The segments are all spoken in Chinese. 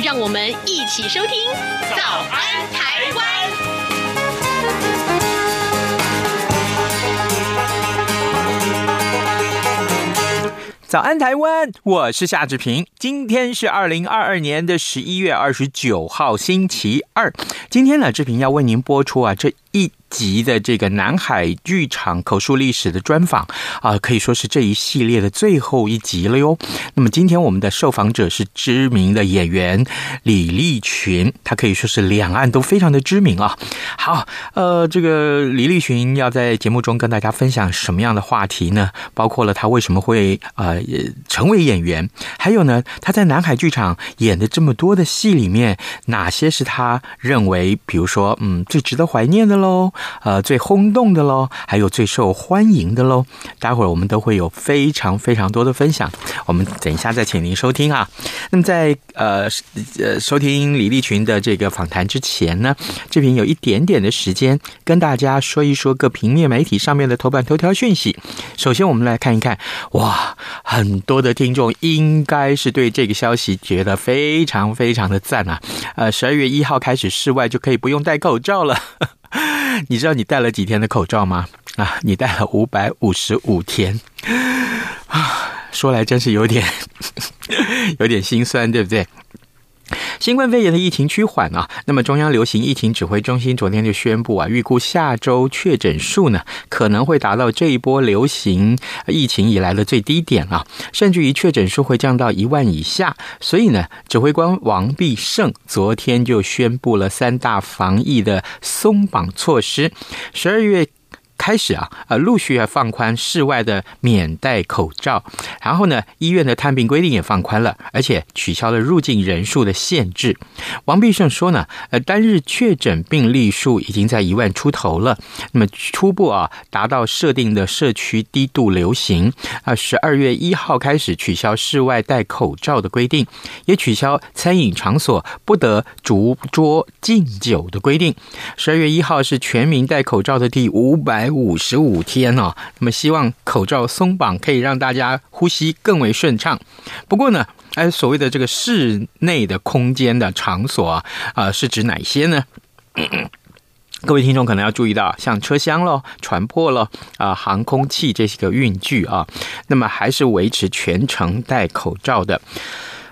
对，让我们一起收听《早安台湾》。早安台湾，我是夏志平。今天是二零二二年的十一月二十九号，星期二。今天呢，志平要为您播出啊这一集的这个南海剧场口述历史的专访啊，可以说是这一系列的最后一集了哟。那么今天我们的受访者是知名的演员李立群，他可以说是两岸都非常的知名啊。好，呃，这个李立群要在节目中跟大家分享什么样的话题呢？包括了他为什么会呃成为演员，还有呢，他在南海剧场演的这么多的戏里面，哪些是他认为，比如说，嗯，最值得怀念的喽？呃，最轰动的喽，还有最受欢迎的喽。待会儿我们都会有非常非常多的分享，我们等一下再请您收听啊。那么在呃呃收听李立群的这个访谈之前呢，这边有一点点的时间跟大家说一说各平面媒体上面的头版头条讯息。首先，我们来看一看，哇，很多的听众应该是对这个消息觉得非常非常的赞啊。呃，十二月一号开始，室外就可以不用戴口罩了。你知道你戴了几天的口罩吗？啊，你戴了五百五十五天啊！说来真是有点 有点心酸，对不对？新冠肺炎的疫情趋缓啊，那么中央流行疫情指挥中心昨天就宣布啊，预估下周确诊数呢可能会达到这一波流行疫情以来的最低点啊，甚至于确诊数会降到一万以下。所以呢，指挥官王必胜昨天就宣布了三大防疫的松绑措施，十二月。开始啊，呃，陆续要放宽室外的免戴口罩，然后呢，医院的探病规定也放宽了，而且取消了入境人数的限制。王必胜说呢，呃，单日确诊病例数已经在一万出头了，那么初步啊，达到设定的社区低度流行啊。十二月一号开始取消室外戴口罩的规定，也取消餐饮场所不得逐桌敬酒的规定。十二月一号是全民戴口罩的第五百。五十五天哦，那么希望口罩松绑可以让大家呼吸更为顺畅。不过呢，哎，所谓的这个室内的空间的场所啊，啊、是指哪些呢？各位听众可能要注意到，像车厢咯、船舶咯、啊、航空器这些个运具啊，那么还是维持全程戴口罩的。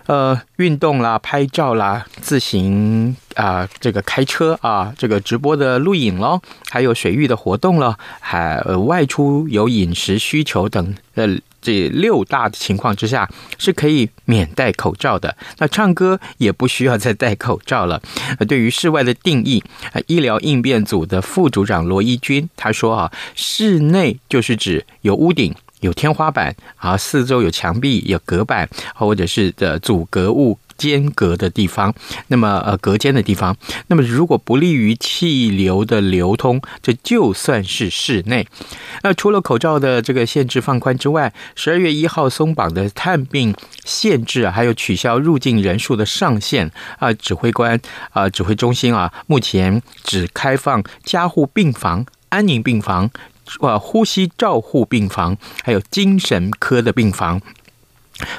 呃，运动啦、拍照啦、自行啊、这个开车啊，这个直播的录影咯，还有水域的活动了，还、外出有饮食需求等呃这六大的情况之下是可以免戴口罩的。那唱歌也不需要再戴口罩了。对于室外的定义，医疗应变组的副组长罗一军他说啊，室内就是指有屋顶。有天花板啊，四周有墙壁、有隔板，或者是的阻隔物间隔的地方。那么呃，隔间的地方，那么如果不利于气流的流通，这就算是室内。那除了口罩的这个限制放宽之外，十二月一号松绑的探病限制，还有取消入境人数的上限啊，指挥官啊，指挥中心啊，目前只开放加护病房、安宁病房。呃，呼吸照护病房，还有精神科的病房，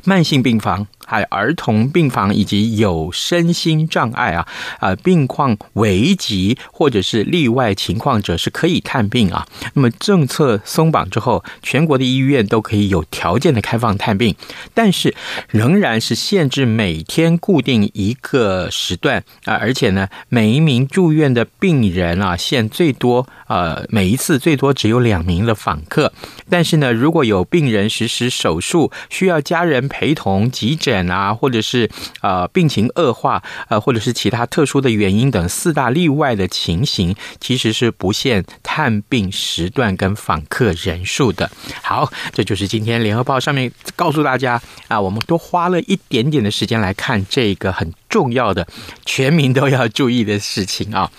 慢性病房。还有儿童病房以及有身心障碍啊啊病况危急或者是例外情况者是可以探病啊。那么政策松绑之后，全国的医院都可以有条件的开放探病，但是仍然是限制每天固定一个时段啊，而且呢，每一名住院的病人啊，限最多呃每一次最多只有两名的访客。但是呢，如果有病人实施手术需要家人陪同急诊啊，或者是呃病情恶化，呃或者是其他特殊的原因等四大例外的情形，其实是不限探病时段跟访客人数的。好，这就是今天联合报上面告诉大家啊，我们多花了一点点的时间来看这个很重要的全民都要注意的事情啊。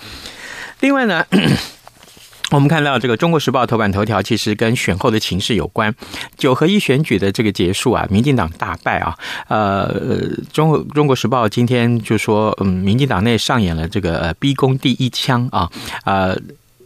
另外呢。我们看到这个《中国时报》头版头条，其实跟选后的情势有关。九合一选举的这个结束啊，民进党大败啊。呃，中国《中国时报》今天就说，嗯，民进党内上演了这个逼宫第一枪啊，呃。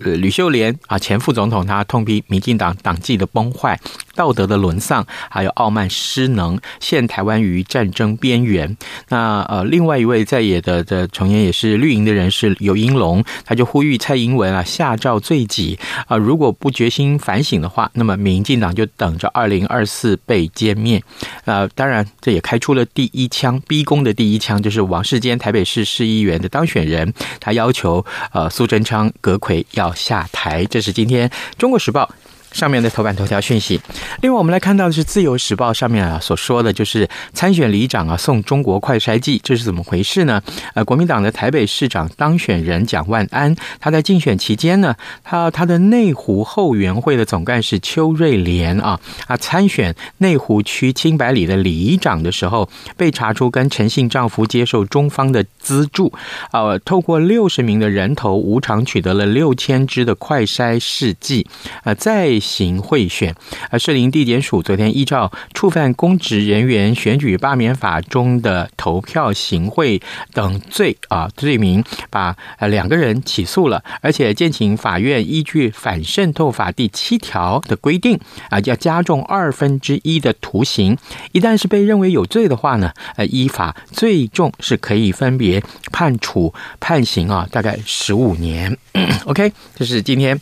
呃，吕秀莲啊，前副总统，他痛批民进党党纪的崩坏、道德的沦丧，还有傲慢失能，陷台湾于战争边缘。那呃，另外一位在野的的成员也是绿营的人士游英龙，他就呼吁蔡英文啊下诏罪己啊，如果不决心反省的话，那么民进党就等着二零二四被歼灭。呃，当然这也开出了第一枪，逼宫的第一枪，就是王世坚台北市市议员的当选人，他要求呃苏贞昌、阁揆要。要下台，这是今天《中国时报》上面的头版头条讯息。另外，我们来看到的是《自由时报》上面啊所说的，就是参选里长啊送中国快筛剂，这是怎么回事呢？呃，国民党的台北市长当选人蒋万安，他在竞选期间呢，他他的内湖后援会的总干事邱瑞莲啊啊参选内湖区清白里的里长的时候，被查出跟陈姓丈夫接受中方的资助，啊，透过六十名的人头无偿取得了六千支的快筛试剂，啊，在行贿选，而士林地检署昨天依照触犯公职人员选举罢免法中的投票行贿等罪啊罪名，把呃两个人起诉了，而且建请法院依据反渗透法第七条的规定啊，要加重二分之一的徒刑。一旦是被认为有罪的话呢，呃，依法最重是可以分别判处判刑啊，大概十五年。OK，这是今天。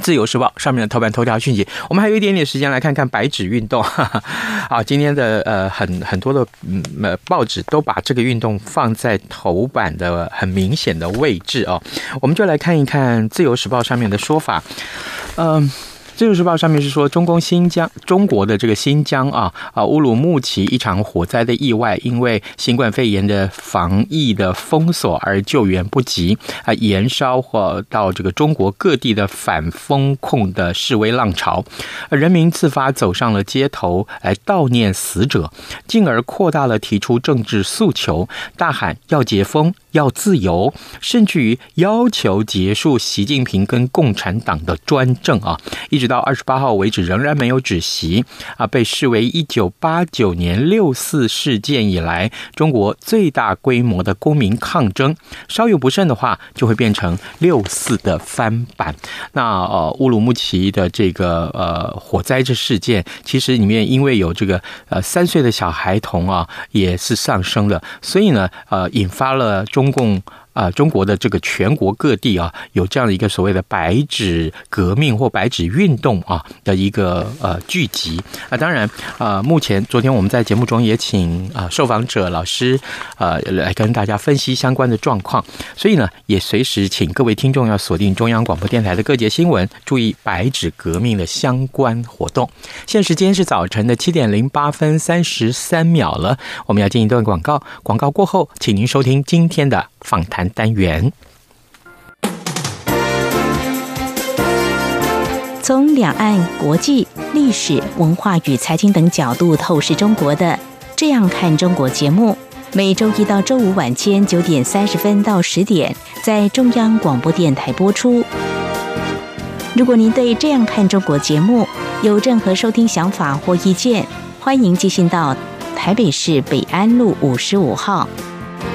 自由时报上面的头版头条讯息，我们还有一点点时间来看看白纸运动。好，今天的呃很很多的嗯呃报纸都把这个运动放在头版的很明显的位置哦，我们就来看一看自由时报上面的说法，嗯、《自由时报》上面是说，中共新疆中国的这个新疆啊啊乌鲁木齐一场火灾的意外，因为新冠肺炎的防疫的封锁而救援不及啊，延烧或到这个中国各地的反封控的示威浪潮，人民自发走上了街头来悼念死者，进而扩大了提出政治诉求，大喊要解封。要自由，甚至于要求结束习近平跟共产党的专政啊！一直到二十八号为止，仍然没有止息啊！被视为一九八九年六四事件以来中国最大规模的公民抗争，稍有不慎的话，就会变成六四的翻版。那呃，乌鲁木齐的这个呃火灾这事件，其实里面因为有这个呃三岁的小孩童啊，也是丧生的，所以呢，呃，引发了中。中共。啊，中国的这个全国各地啊，有这样的一个所谓的“白纸革命”或“白纸运动”啊的一个呃聚集啊。当然啊，目前昨天我们在节目中也请啊受访者老师呃来跟大家分析相关的状况，所以呢，也随时请各位听众要锁定中央广播电台的各节新闻，注意“白纸革命”的相关活动。现时间是早晨的七点零八分三十三秒了，我们要进一段广告，广告过后，请您收听今天的访谈。单元从两岸、国际、历史文化与财经等角度透视中国的《这样看中国》节目，每周一到周五晚间九点三十分到十点在中央广播电台播出。如果您对《这样看中国》节目有任何收听想法或意见，欢迎寄信到台北市北安路五十五号。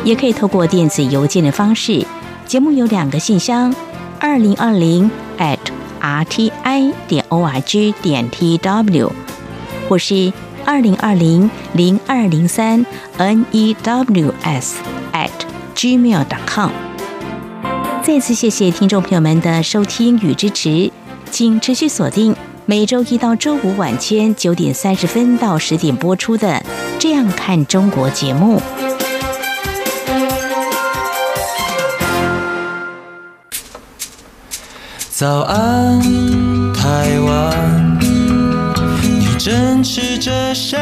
也可以透过电子邮件的方式，节目有两个信箱：二零二零 at rti 点 org 点 tw，或是二零二零零二零三 news at gmail.com。再次谢谢听众朋友们的收听与支持，请持续锁定每周一到周五晚间九点三十分到十点播出的《这样看中国》节目。早安，台湾，你正吃着什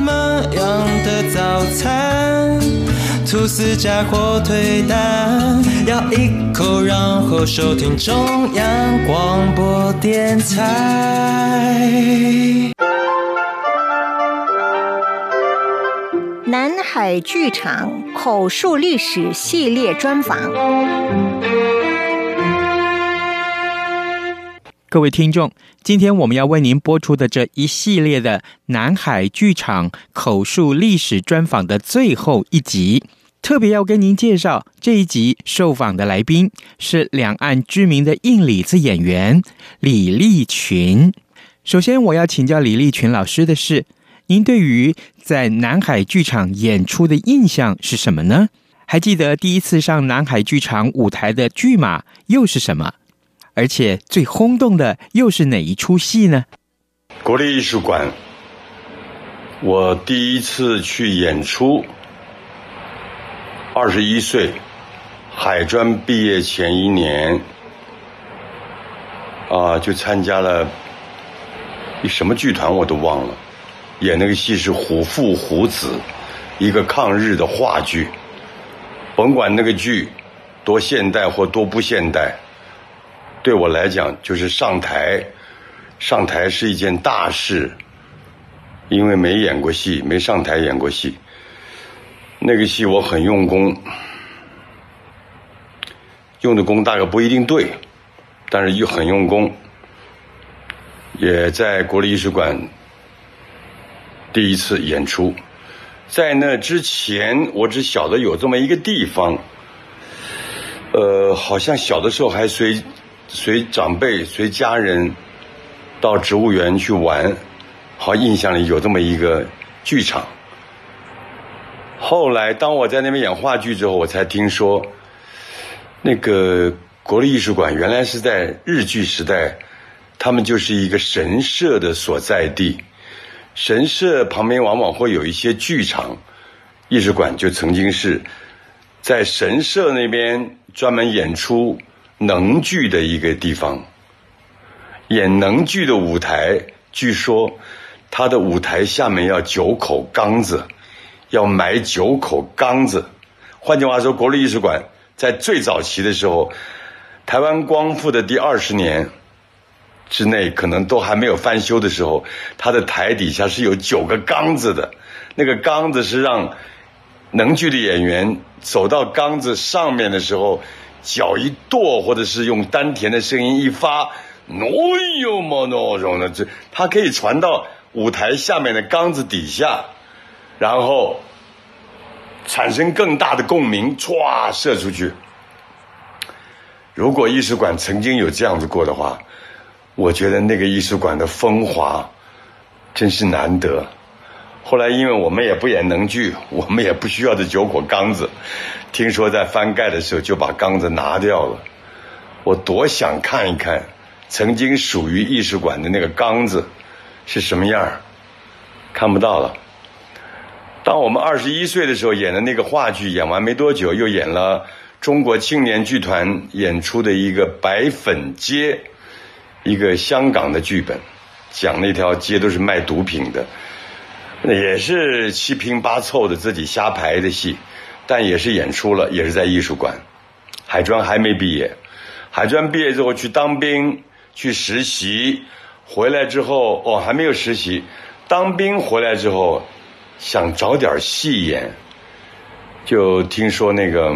么样的早餐？吐司加火腿蛋，咬一口，然后收听中央广播电台。南海剧场口述历史系列专访。各位听众，今天我们要为您播出的这一系列的南海剧场口述历史专访的最后一集，特别要跟您介绍这一集受访的来宾是两岸知名的硬里子演员李立群。首先，我要请教李立群老师的是，您对于在南海剧场演出的印象是什么呢？还记得第一次上南海剧场舞台的剧码又是什么？而且最轰动的又是哪一出戏呢？国立艺术馆，我第一次去演出，二十一岁，海专毕业前一年，啊，就参加了一什么剧团我都忘了，演那个戏是《虎父虎子》，一个抗日的话剧，甭管那个剧多现代或多不现代。对我来讲，就是上台，上台是一件大事，因为没演过戏，没上台演过戏。那个戏我很用功，用的功大概不一定对，但是又很用功，也在国立艺术馆第一次演出。在那之前，我只晓得有这么一个地方，呃，好像小的时候还随。随长辈、随家人到植物园去玩，好，印象里有这么一个剧场。后来，当我在那边演话剧之后，我才听说，那个国立艺术馆原来是在日据时代，他们就是一个神社的所在地。神社旁边往往会有一些剧场，艺术馆就曾经是在神社那边专门演出。能剧的一个地方，演能剧的舞台，据说他的舞台下面要九口缸子，要埋九口缸子。换句话说，国立艺术馆在最早期的时候，台湾光复的第二十年之内，可能都还没有翻修的时候，他的台底下是有九个缸子的。那个缸子是让能剧的演员走到缸子上面的时候。脚一跺，或者是用丹田的声音一发，喏哟嘛喏，容的这，它可以传到舞台下面的缸子底下，然后产生更大的共鸣，唰射出去。如果艺术馆曾经有这样子过的话，我觉得那个艺术馆的风华真是难得。后来，因为我们也不演能剧，我们也不需要这九口缸子。听说在翻盖的时候就把缸子拿掉了。我多想看一看，曾经属于艺术馆的那个缸子是什么样，看不到了。当我们二十一岁的时候演的那个话剧演完没多久，又演了中国青年剧团演出的一个《白粉街》，一个香港的剧本，讲那条街都是卖毒品的。也是七拼八凑的自己瞎排的戏，但也是演出了，也是在艺术馆。海专还没毕业，海专毕业之后去当兵去实习，回来之后哦还没有实习，当兵回来之后想找点戏演，就听说那个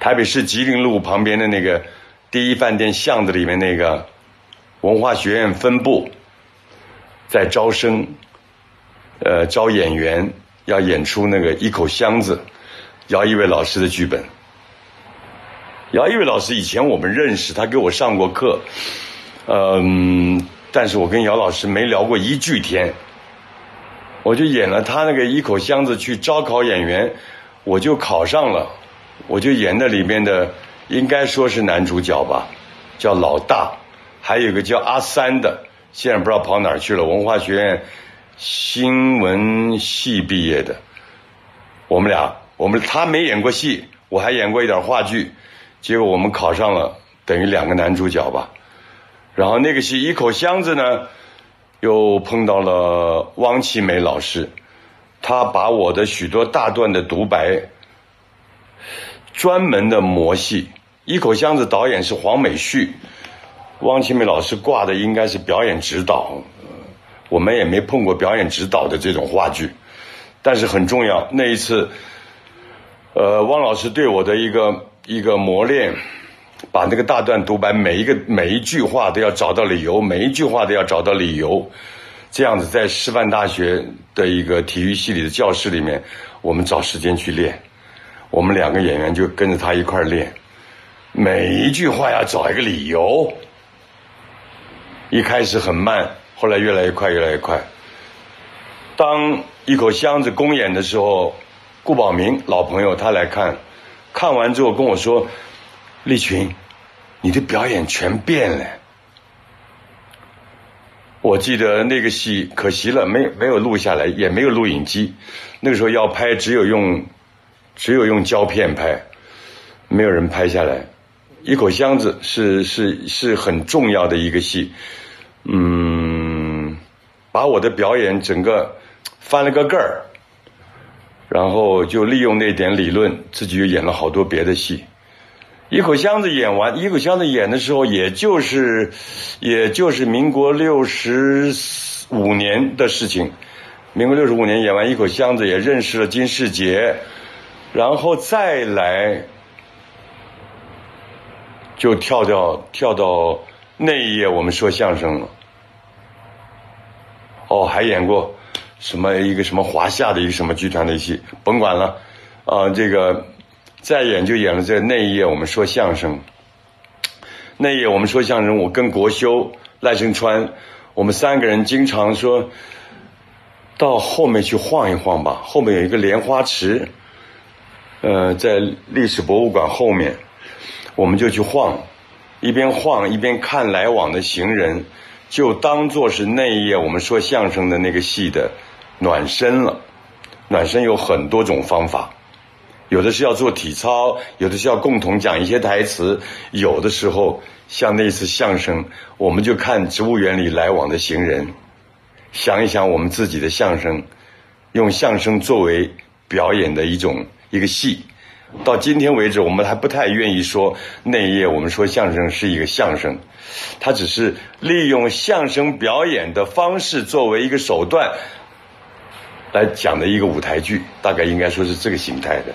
台北市吉林路旁边的那个第一饭店巷子里面那个文化学院分部。在招生，呃，招演员要演出那个一口箱子，姚一伟老师的剧本。姚一伟老师以前我们认识，他给我上过课，嗯，但是我跟姚老师没聊过一句天。我就演了他那个一口箱子去招考演员，我就考上了，我就演那里面的，应该说是男主角吧，叫老大，还有一个叫阿三的。现在不知道跑哪儿去了。文化学院新闻系毕业的，我们俩，我们他没演过戏，我还演过一点话剧，结果我们考上了，等于两个男主角吧。然后那个戏一口箱子呢，又碰到了汪奇美老师，他把我的许多大段的独白，专门的磨戏。一口箱子导演是黄美旭。汪清美老师挂的应该是表演指导，我们也没碰过表演指导的这种话剧，但是很重要。那一次，呃，汪老师对我的一个一个磨练，把那个大段独白每一个每一句话都要找到理由，每一句话都要找到理由，这样子在师范大学的一个体育系里的教室里面，我们找时间去练，我们两个演员就跟着他一块练，每一句话要找一个理由。一开始很慢，后来越来越快，越来越快。当一口箱子公演的时候，顾宝明老朋友他来看，看完之后跟我说：“立群，你的表演全变了。”我记得那个戏可惜了，没没有录下来，也没有录影机。那个时候要拍，只有用只有用胶片拍，没有人拍下来。一口箱子是是是很重要的一个戏，嗯，把我的表演整个翻了个个儿，然后就利用那点理论，自己又演了好多别的戏。一口箱子演完，一口箱子演的时候，也就是也就是民国六十五年的事情。民国六十五年演完一口箱子，也认识了金士杰，然后再来。就跳到跳到那一页，我们说相声了。哦，还演过什么一个什么华夏的一个什么剧团的戏，甭管了。啊、这个再演就演了这那一页，我们说相声。那一页我们说相声，我跟国修、赖声川，我们三个人经常说，到后面去晃一晃吧。后面有一个莲花池，呃，在历史博物馆后面。我们就去晃，一边晃一边看来往的行人，就当做是那一页我们说相声的那个戏的暖身了。暖身有很多种方法，有的是要做体操，有的是要共同讲一些台词，有的时候像那次相声，我们就看植物园里来往的行人，想一想我们自己的相声，用相声作为表演的一种一个戏。到今天为止，我们还不太愿意说那一页我们说相声是一个相声，它只是利用相声表演的方式作为一个手段来讲的一个舞台剧，大概应该说是这个形态的。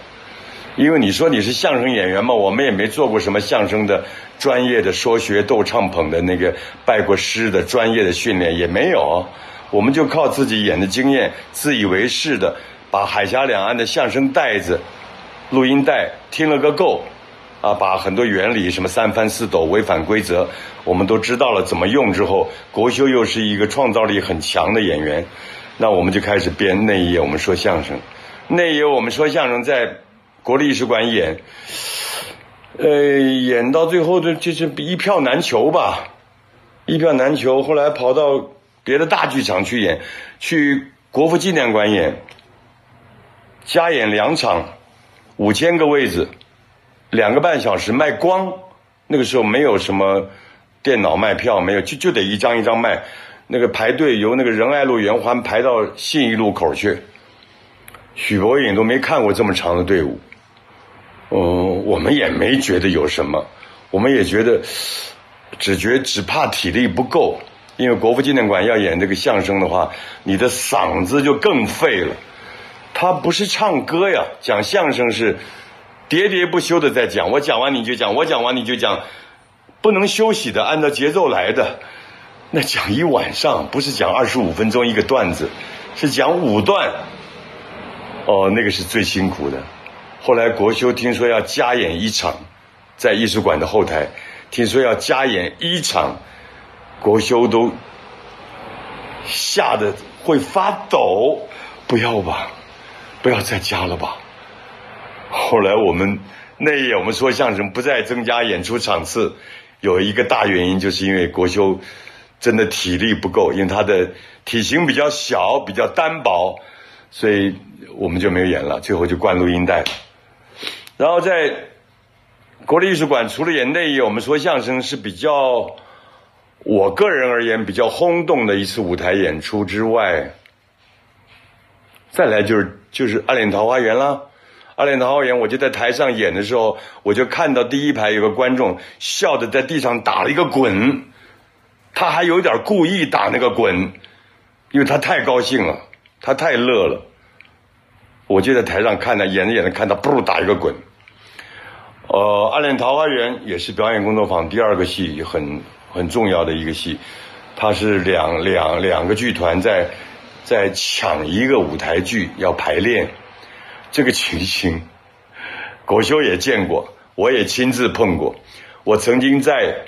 因为你说你是相声演员嘛，我们也没做过什么相声的专业的说学逗唱捧的那个拜过师的专业的训练也没有，我们就靠自己演的经验，自以为是的把海峡两岸的相声带子。录音带听了个够，啊，把很多原理，什么三翻四抖、违反规则，我们都知道了怎么用之后，国修又是一个创造力很强的演员，那我们就开始编那一页我们说相声，那一页我们说相声在国立艺术馆演，呃，演到最后的就是一票难求吧，一票难求，后来跑到别的大剧场去演，去国父纪念馆演，加演两场。五千个位置，两个半小时卖光。那个时候没有什么电脑卖票，没有就就得一张一张卖。那个排队由那个仁爱路圆环排到信义路口去。许博颖都没看过这么长的队伍。嗯，我们也没觉得有什么，我们也觉得只觉只怕体力不够，因为国父纪念馆要演这个相声的话，你的嗓子就更废了。他不是唱歌呀，讲相声是喋喋不休的在讲。我讲完你就讲，我讲完你就讲，不能休息的，按照节奏来的。那讲一晚上，不是讲二十五分钟一个段子，是讲五段。哦，那个是最辛苦的。后来国修听说要加演一场，在艺术馆的后台，听说要加演一场，国修都吓得会发抖。不要吧。不要再加了吧。后来我们那一夜我们说相声不再增加演出场次，有一个大原因就是因为国修真的体力不够，因为他的体型比较小，比较单薄，所以我们就没有演了。最后就灌录音带。然后在国立艺术馆，除了演那一夜我们说相声是比较，我个人而言比较轰动的一次舞台演出之外，再来就是。就是《暗恋桃花源》啦，《暗恋桃花源》，我就在台上演的时候，我就看到第一排有个观众笑得在地上打了一个滚，他还有点故意打那个滚，因为他太高兴了，他太乐了。我就在台上看他演着演着看他，噗打一个滚。呃，《暗恋桃花源》也是表演工作坊第二个戏，很很重要的一个戏。它是两两两个剧团在在抢一个舞台剧要排练，这个情形，国修也见过，我也亲自碰过。我曾经在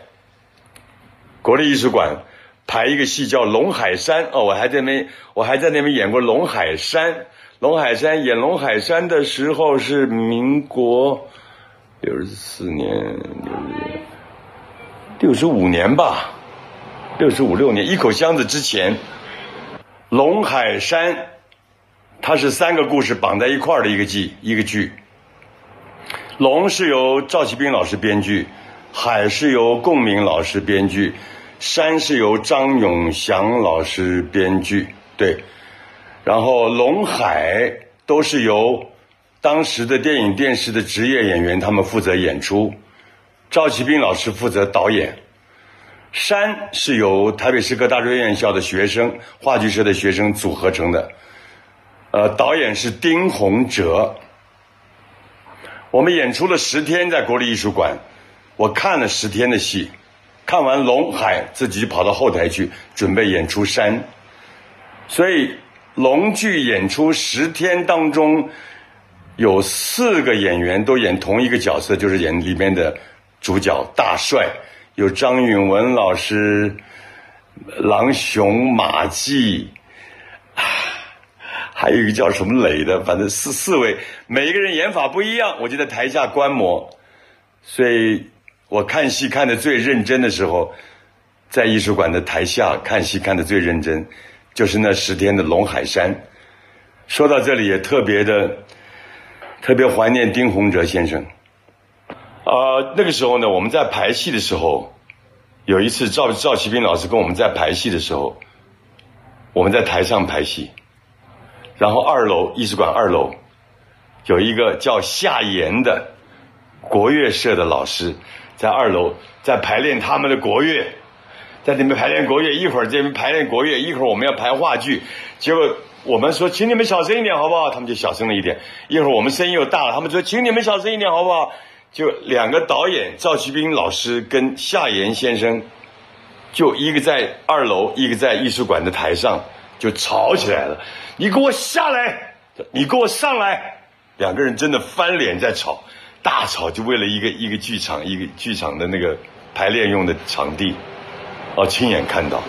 国立艺术馆排一个戏叫《龙海山》哦，我还在那，我还在那边演过《龙海山》。龙海山演龙海山的时候是民国。六十四年，六十五年吧，六十五六年，一口箱子之前，龙海山，它是三个故事绑在一块儿的一个剧，一个剧。龙是由赵启斌老师编剧，海是由贡明老师编剧，山是由张永祥老师编剧，对，然后龙海都是由。当时的电影电视的职业演员，他们负责演出，赵启斌老师负责导演。山是由台北市科大专院校的学生、话剧社的学生组合成的，呃，导演是丁宏哲。我们演出了十天，在国立艺术馆，我看了十天的戏，看完《龙海》，自己跑到后台去准备演出《山》，所以龙剧演出十天当中。有四个演员都演同一个角色，就是演里面的主角大帅，有张允文老师、郎雄、马季，还有一个叫什么磊的，反正四四位，每一个人演法不一样。我就在台下观摩，所以我看戏看的最认真的时候，在艺术馆的台下看戏看的最认真，就是那十天的龙海山。说到这里也特别的。特别怀念丁宏哲先生。呃，那个时候呢，我们在排戏的时候，有一次赵赵启斌老师跟我们在排戏的时候，我们在台上排戏，然后二楼艺术馆二楼有一个叫夏言的国乐社的老师在二楼在排练他们的国乐，在那边排练国乐，一会儿这边排练国乐，一会儿我们要排话剧，结果。我们说，请你们小声一点，好不好？他们就小声了一点。一会儿我们声音又大了，他们说，请你们小声一点，好不好？就两个导演赵启斌老师跟夏言先生，就一个在二楼，一个在艺术馆的台上，就吵起来了。你给我下来，你给我上来。两个人真的翻脸在吵，大吵，就为了一个一个剧场，一个剧场的那个排练用的场地。哦，亲眼看到。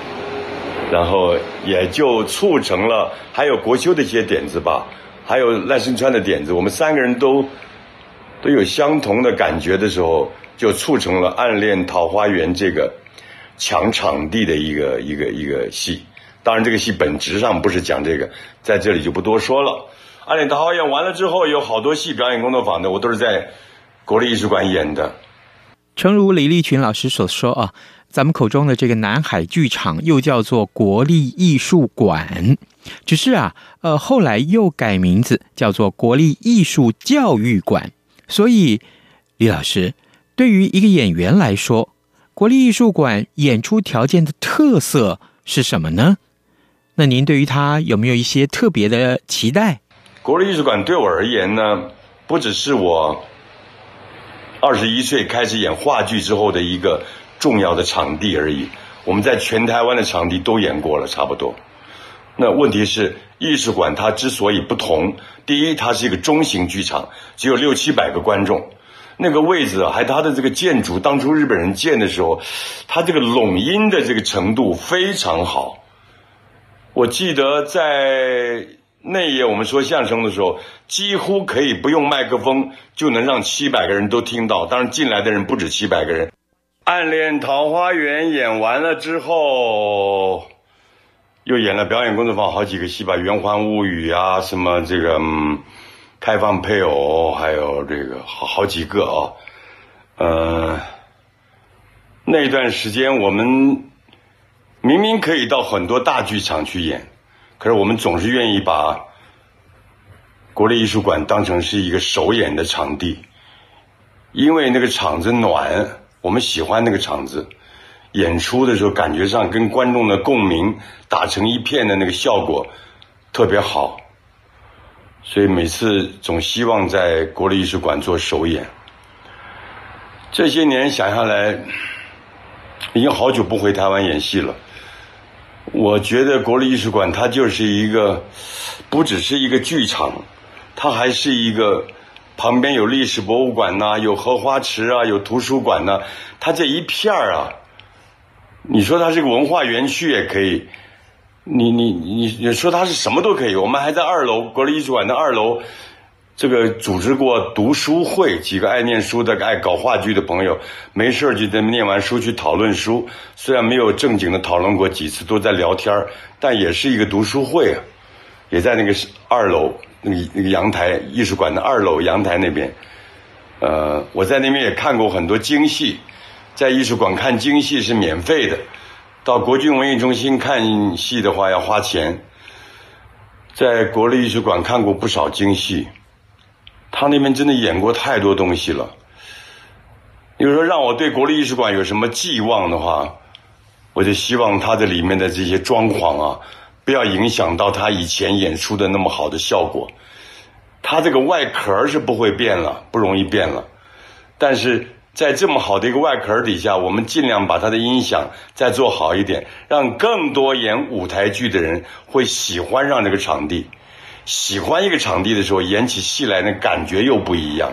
然后也就促成了，还有国修的一些点子吧，还有赖声川的点子，我们三个人都都有相同的感觉的时候，就促成了《暗恋桃花源》这个抢场地的一个一个一个戏。当然，这个戏本质上不是讲这个，在这里就不多说了。《暗恋桃花源》完了之后，有好多戏表演工作坊的，我都是在国立艺术馆演的。诚如李立群老师所说啊。咱们口中的这个南海剧场又叫做国立艺术馆，只是啊，呃，后来又改名字叫做国立艺术教育馆。所以，李老师，对于一个演员来说，国立艺术馆演出条件的特色是什么呢？那您对于他有没有一些特别的期待？国立艺术馆对我而言呢，不只是我二十一岁开始演话剧之后的一个。重要的场地而已，我们在全台湾的场地都演过了，差不多。那问题是，艺术馆它之所以不同，第一，它是一个中型剧场，只有六七百个观众，那个位置啊，还它的这个建筑，当初日本人建的时候，它这个拢音的这个程度非常好。我记得在那一夜我们说相声的时候，几乎可以不用麦克风就能让七百个人都听到，当然进来的人不止七百个人。暗恋桃花源演完了之后，又演了表演工作坊好几个戏吧，《圆环物语》啊，什么这个、嗯、开放配偶，还有这个好好几个啊。呃，那段时间我们明明可以到很多大剧场去演，可是我们总是愿意把国立艺术馆当成是一个首演的场地，因为那个场子暖。我们喜欢那个场子，演出的时候感觉上跟观众的共鸣打成一片的那个效果特别好，所以每次总希望在国立艺术馆做首演。这些年想下来，已经好久不回台湾演戏了。我觉得国立艺术馆它就是一个，不只是一个剧场，它还是一个旁边有历史博物馆呐、有荷花池啊，有图书馆呐、它这一片儿啊，你说它是个文化园区也可以，你你你你说它是什么都可以。我们还在二楼国立艺术馆的二楼。这个组织过读书会，几个爱念书的、爱搞话剧的朋友，没事就在念完书去讨论书。虽然没有正经的讨论过几次，都在聊天，但也是一个读书会啊。也在那个二楼，那个那个阳台，艺术馆的二楼阳台那边。呃，我在那边也看过很多京戏，在艺术馆看京戏是免费的，到国军文艺中心看戏的话要花钱。在国立艺术馆看过不少京戏。他那边真的演过太多东西了。你说让我对国立艺术馆有什么寄望的话，我就希望他的里面的这些装潢啊，不要影响到他以前演出的那么好的效果。他这个外壳是不会变了，不容易变了。但是在这么好的一个外壳底下，我们尽量把它的音响再做好一点，让更多演舞台剧的人会喜欢上这个场地。喜欢一个场地的时候，演起戏来那感觉又不一样。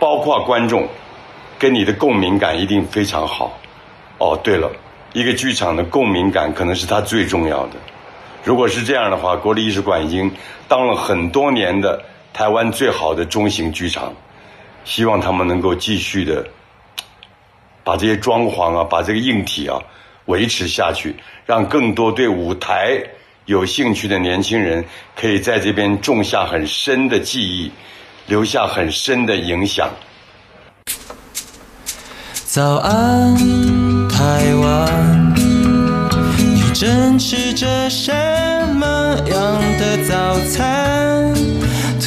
包括观众，跟你的共鸣感一定非常好。哦，对了，一个剧场的共鸣感可能是它最重要的。如果是这样的话，国立艺术馆已经当了很多年的台湾最好的中型剧场。希望他们能够继续的 把这些装潢啊，把这个硬体啊维持下去，让更多对舞台。有兴趣的年轻人可以在这边种下很深的记忆，留下很深的影响。早安，台湾，你正吃着什么样的早餐？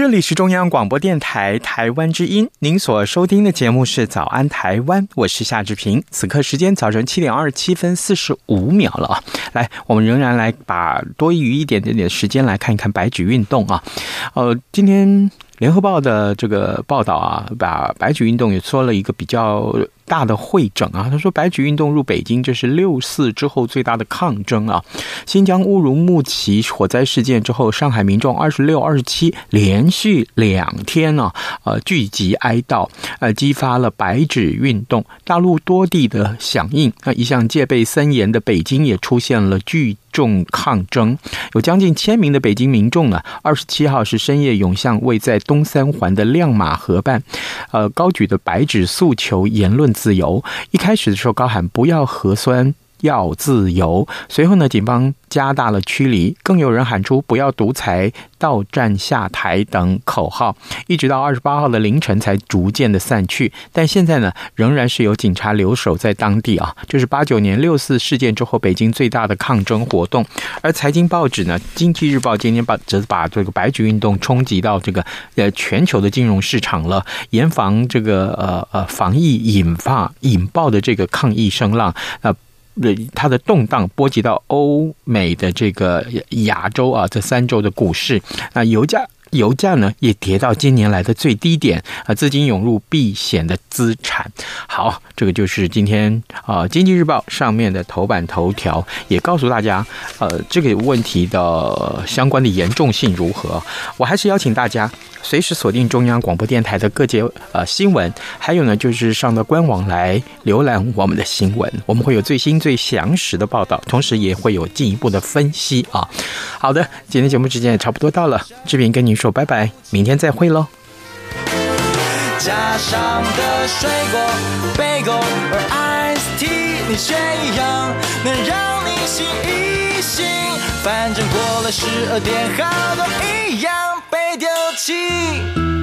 这里是中央广播电台台湾之音，您所收听的节目是《早安台湾》，我是夏志平。此刻时间早晨七点二十七分四十五秒了啊！来，我们仍然来把多余一点点点时间来看一看白纸运动啊。呃，今天联合报的这个报道啊，把白举运动也说了一个比较。大的会诊啊，他说白举运动入北京，这是六四之后最大的抗争啊。新疆乌鲁木齐火灾事件之后，上海民众二十六、二十七连续两天呢，呃，聚集哀悼，呃，激发了白纸运动。大陆多地的响应，那一向戒备森严的北京也出现了聚众抗争，有将近千名的北京民众呢，二十七号是深夜涌向位在东三环的亮马河畔，呃，高举的白纸诉求言论自由。一开始的时候高喊不要核酸。要自由。随后呢，警方加大了驱离，更有人喊出“不要独裁，到站下台”等口号，一直到二十八号的凌晨才逐渐的散去。但现在呢，仍然是有警察留守在当地啊。这是八九年六四事件之后北京最大的抗争活动。而财经报纸呢，《经济日报》今天把则把这个白纸运动冲击到这个呃全球的金融市场了，严防这个呃呃防疫引发引爆的这个抗议声浪呃。它的动荡波及到欧美的这个亚洲啊，这三周的股市啊，油价。油价呢也跌到今年来的最低点啊，资金涌入避险的资产。好，这个就是今天啊《经济日报》上面的头版头条，也告诉大家，呃，这个问题的相关的严重性如何。我还是邀请大家随时锁定中央广播电台的各节呃新闻，还有呢就是上到官网来浏览我们的新闻，我们会有最新最详实的报道，同时也会有进一步的分析啊。好的，今天节目时间也差不多到了，志平跟您说拜拜，明天再会喽。加上的水果、贝果和 iced tea，你却一样能让你醒一醒。反正过了十二点，好多一样被丢弃。